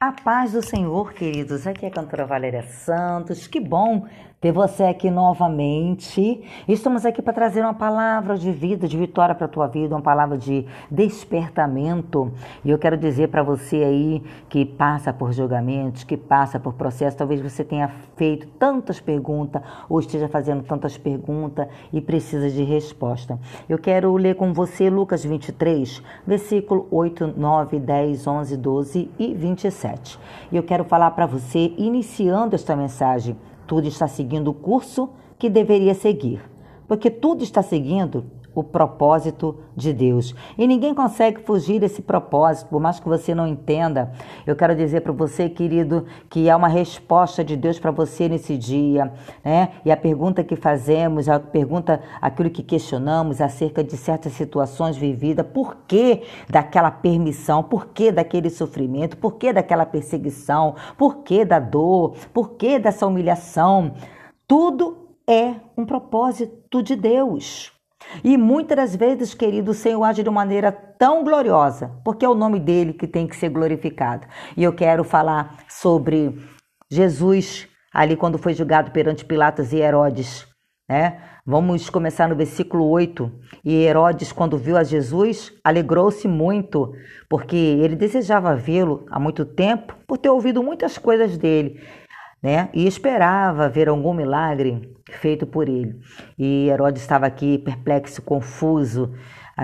A paz do Senhor, queridos. Aqui é a cantora Valéria Santos. Que bom ter você aqui novamente. Estamos aqui para trazer uma palavra de vida, de vitória para a tua vida, uma palavra de despertamento. E eu quero dizer para você aí que passa por julgamentos, que passa por processos, talvez você tenha feito tantas perguntas ou esteja fazendo tantas perguntas e precisa de resposta. Eu quero ler com você Lucas 23, versículo 8, 9, 10, 11, 12 e 27. E eu quero falar para você, iniciando esta mensagem, tudo está seguindo o curso que deveria seguir. Porque tudo está seguindo o propósito de Deus. E ninguém consegue fugir desse propósito, por mais que você não entenda. Eu quero dizer para você, querido, que há uma resposta de Deus para você nesse dia, né? E a pergunta que fazemos, a pergunta, aquilo que questionamos acerca de certas situações vividas, por que daquela permissão, por que daquele sofrimento, por que daquela perseguição, por que da dor, por que dessa humilhação? Tudo é um propósito de Deus. E muitas das vezes, querido, o Senhor age de maneira tão gloriosa, porque é o nome dele que tem que ser glorificado. E eu quero falar sobre Jesus ali quando foi julgado perante Pilatos e Herodes, né? Vamos começar no versículo 8. E Herodes, quando viu a Jesus, alegrou-se muito, porque ele desejava vê-lo há muito tempo, por ter ouvido muitas coisas dele né? E esperava ver algum milagre feito por ele. E Herodes estava aqui perplexo, confuso,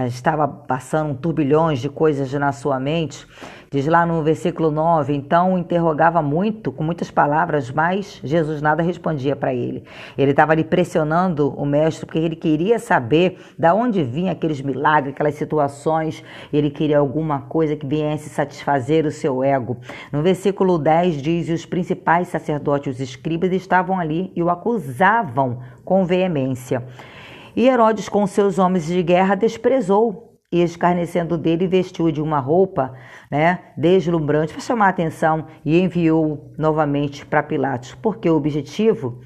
estava passando turbilhões de coisas na sua mente. Diz lá no versículo 9: Então interrogava muito, com muitas palavras, mas Jesus nada respondia para ele. Ele estava ali pressionando o mestre, porque ele queria saber da onde vinham aqueles milagres, aquelas situações. Ele queria alguma coisa que viesse satisfazer o seu ego. No versículo 10 diz: Os principais sacerdotes, os escribas, estavam ali e o acusavam com veemência. E Herodes, com seus homens de guerra, desprezou e, escarnecendo dele, vestiu de uma roupa né, deslumbrante para chamar a atenção e enviou novamente para Pilatos, porque o objetivo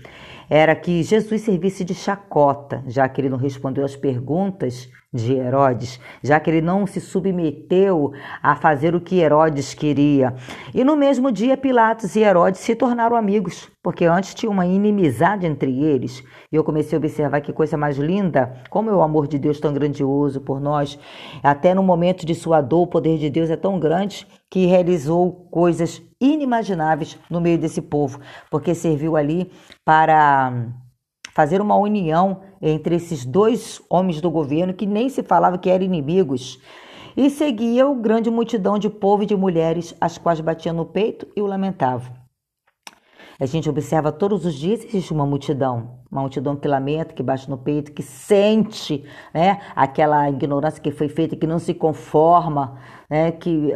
era que Jesus servisse de chacota, já que ele não respondeu às perguntas de Herodes, já que ele não se submeteu a fazer o que Herodes queria. E no mesmo dia, Pilatos e Herodes se tornaram amigos, porque antes tinha uma inimizade entre eles. E eu comecei a observar que coisa mais linda, como é o amor de Deus tão grandioso por nós. Até no momento de sua dor, o poder de Deus é tão grande que realizou coisas inimagináveis no meio desse povo, porque serviu ali para fazer uma união entre esses dois homens do governo que nem se falava que eram inimigos. E seguia o grande multidão de povo e de mulheres, as quais batiam no peito e o lamentavam. A gente observa todos os dias existe uma multidão, uma multidão que lamenta, que bate no peito, que sente né, aquela ignorância que foi feita, que não se conforma, né, que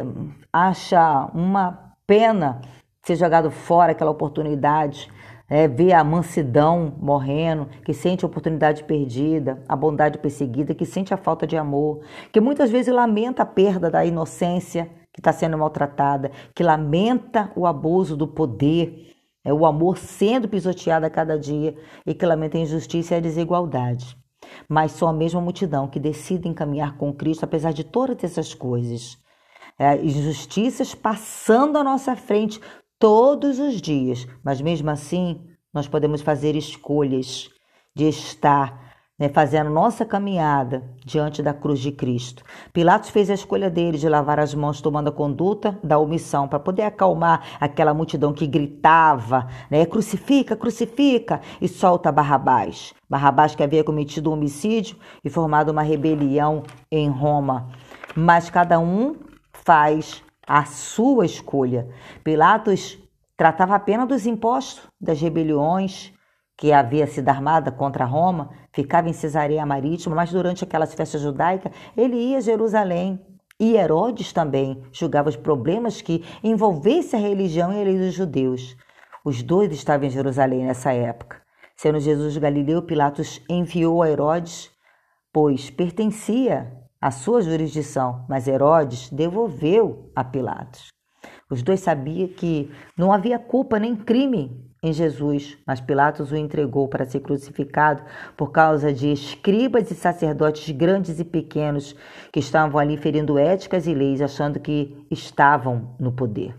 acha uma pena ser jogado fora aquela oportunidade é, vê a mansidão morrendo, que sente a oportunidade perdida, a bondade perseguida, que sente a falta de amor, que muitas vezes lamenta a perda da inocência que está sendo maltratada, que lamenta o abuso do poder, é o amor sendo pisoteado a cada dia e que lamenta a injustiça e a desigualdade. Mas só a mesma multidão que decide encaminhar com Cristo, apesar de todas essas coisas. É, injustiças passando à nossa frente, todos os dias, mas mesmo assim nós podemos fazer escolhas de estar né, fazendo nossa caminhada diante da cruz de Cristo. Pilatos fez a escolha dele de lavar as mãos, tomando a conduta da omissão, para poder acalmar aquela multidão que gritava, né, crucifica, crucifica, e solta Barrabás. Barrabás que havia cometido um homicídio e formado uma rebelião em Roma. Mas cada um faz a sua escolha. Pilatos tratava apenas dos impostos, das rebeliões que havia sido armada contra Roma, ficava em Cesareia Marítima, mas durante aquelas festas judaicas ele ia a Jerusalém. E Herodes também julgava os problemas que envolvessem a religião e a lei dos judeus. Os dois estavam em Jerusalém nessa época. Sendo Jesus Galileu, Pilatos enviou a Herodes, pois pertencia à sua jurisdição, mas Herodes devolveu a Pilatos. Os dois sabiam que não havia culpa nem crime em Jesus, mas Pilatos o entregou para ser crucificado por causa de escribas e sacerdotes grandes e pequenos que estavam ali ferindo éticas e leis, achando que estavam no poder.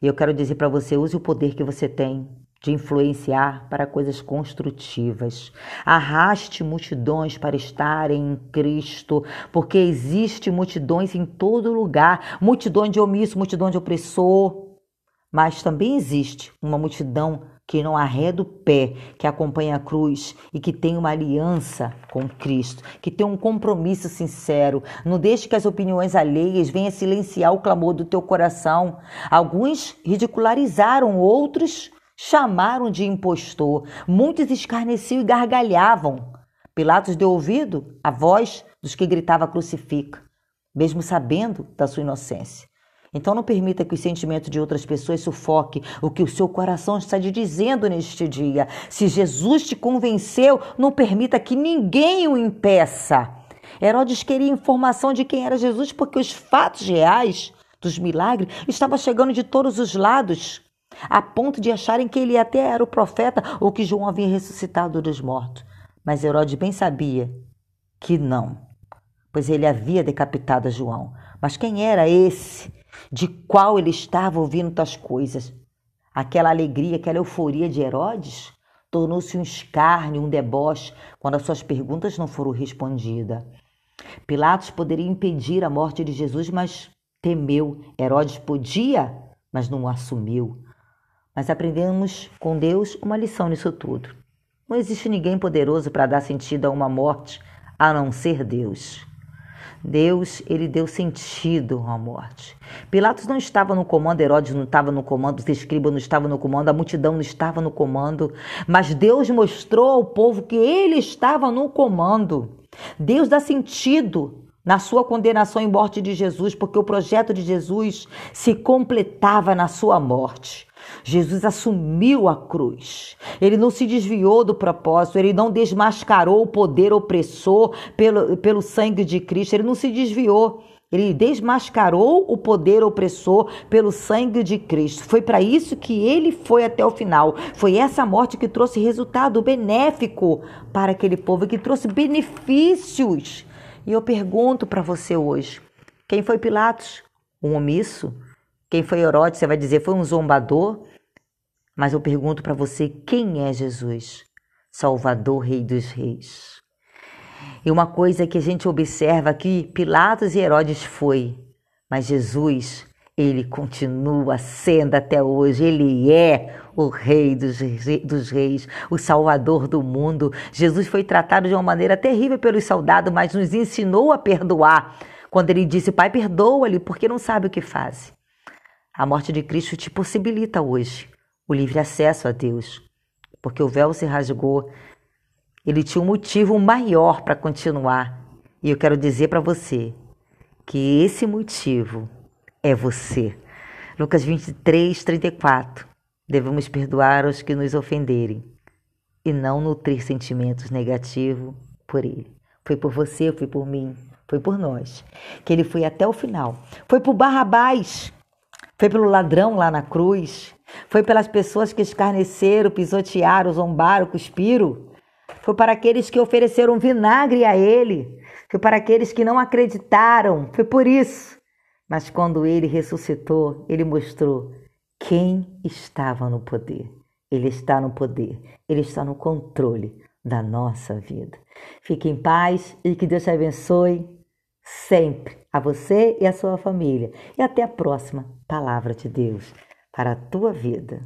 E eu quero dizer para você, use o poder que você tem de influenciar para coisas construtivas. Arraste multidões para estarem em Cristo, porque existe multidões em todo lugar, multidão de omisso, multidão de opressor, mas também existe uma multidão que não arreda o pé, que acompanha a cruz e que tem uma aliança com Cristo, que tem um compromisso sincero. Não deixe que as opiniões alheias venham silenciar o clamor do teu coração. Alguns ridicularizaram, outros chamaram de impostor. Muitos escarneciam e gargalhavam. Pilatos deu ouvido à voz dos que gritava crucifica, mesmo sabendo da sua inocência. Então não permita que o sentimento de outras pessoas sufoque o que o seu coração está te dizendo neste dia. Se Jesus te convenceu, não permita que ninguém o impeça. Herodes queria informação de quem era Jesus porque os fatos reais dos milagres estavam chegando de todos os lados, a ponto de acharem que ele até era o profeta ou que João havia ressuscitado dos mortos. Mas Herodes bem sabia que não, pois ele havia decapitado João. Mas quem era esse de qual ele estava ouvindo tais coisas. Aquela alegria, aquela euforia de Herodes tornou-se um escárnio, um deboche, quando as suas perguntas não foram respondidas. Pilatos poderia impedir a morte de Jesus, mas temeu. Herodes podia, mas não assumiu. Mas aprendemos com Deus uma lição nisso tudo. Não existe ninguém poderoso para dar sentido a uma morte a não ser Deus. Deus, ele deu sentido à morte. Pilatos não estava no comando, Herodes não estava no comando, os escribas não estavam no comando, a multidão não estava no comando, mas Deus mostrou ao povo que ele estava no comando. Deus dá sentido na sua condenação e morte de Jesus, porque o projeto de Jesus se completava na sua morte. Jesus assumiu a cruz. Ele não se desviou do propósito, ele não desmascarou o poder opressor pelo, pelo sangue de Cristo, ele não se desviou. Ele desmascarou o poder opressor pelo sangue de Cristo. Foi para isso que ele foi até o final. Foi essa morte que trouxe resultado benéfico para aquele povo, que trouxe benefícios. E eu pergunto para você hoje: quem foi Pilatos? Um omisso? Quem foi Herodes, você vai dizer, foi um zombador. Mas eu pergunto para você, quem é Jesus? Salvador, Rei dos Reis. E uma coisa que a gente observa aqui, Pilatos e Herodes foi, mas Jesus, ele continua sendo até hoje, ele é o Rei dos, Reis, o Salvador do mundo. Jesus foi tratado de uma maneira terrível pelos soldados, mas nos ensinou a perdoar. Quando ele disse, Pai, perdoa-lhe, porque não sabe o que faz. A morte de Cristo te possibilita hoje o livre acesso a Deus, porque o véu se rasgou. Ele tinha um motivo maior para continuar. E eu quero dizer para você que esse motivo é você. Lucas 23, 34. Devemos perdoar os que nos ofenderem e não nutrir sentimentos negativos por ele. Foi por você, foi por mim, foi por nós. Que ele foi até o final. Foi por Barrabás foi pelo ladrão lá na cruz. Foi pelas pessoas que escarneceram, pisotearam, zombaram, cuspiram. Foi para aqueles que ofereceram vinagre a ele. Foi para aqueles que não acreditaram. Foi por isso. Mas quando ele ressuscitou, ele mostrou quem estava no poder. Ele está no poder. Ele está no controle da nossa vida. Fique em paz e que Deus te abençoe sempre a você e a sua família. E até a próxima palavra de Deus para a tua vida.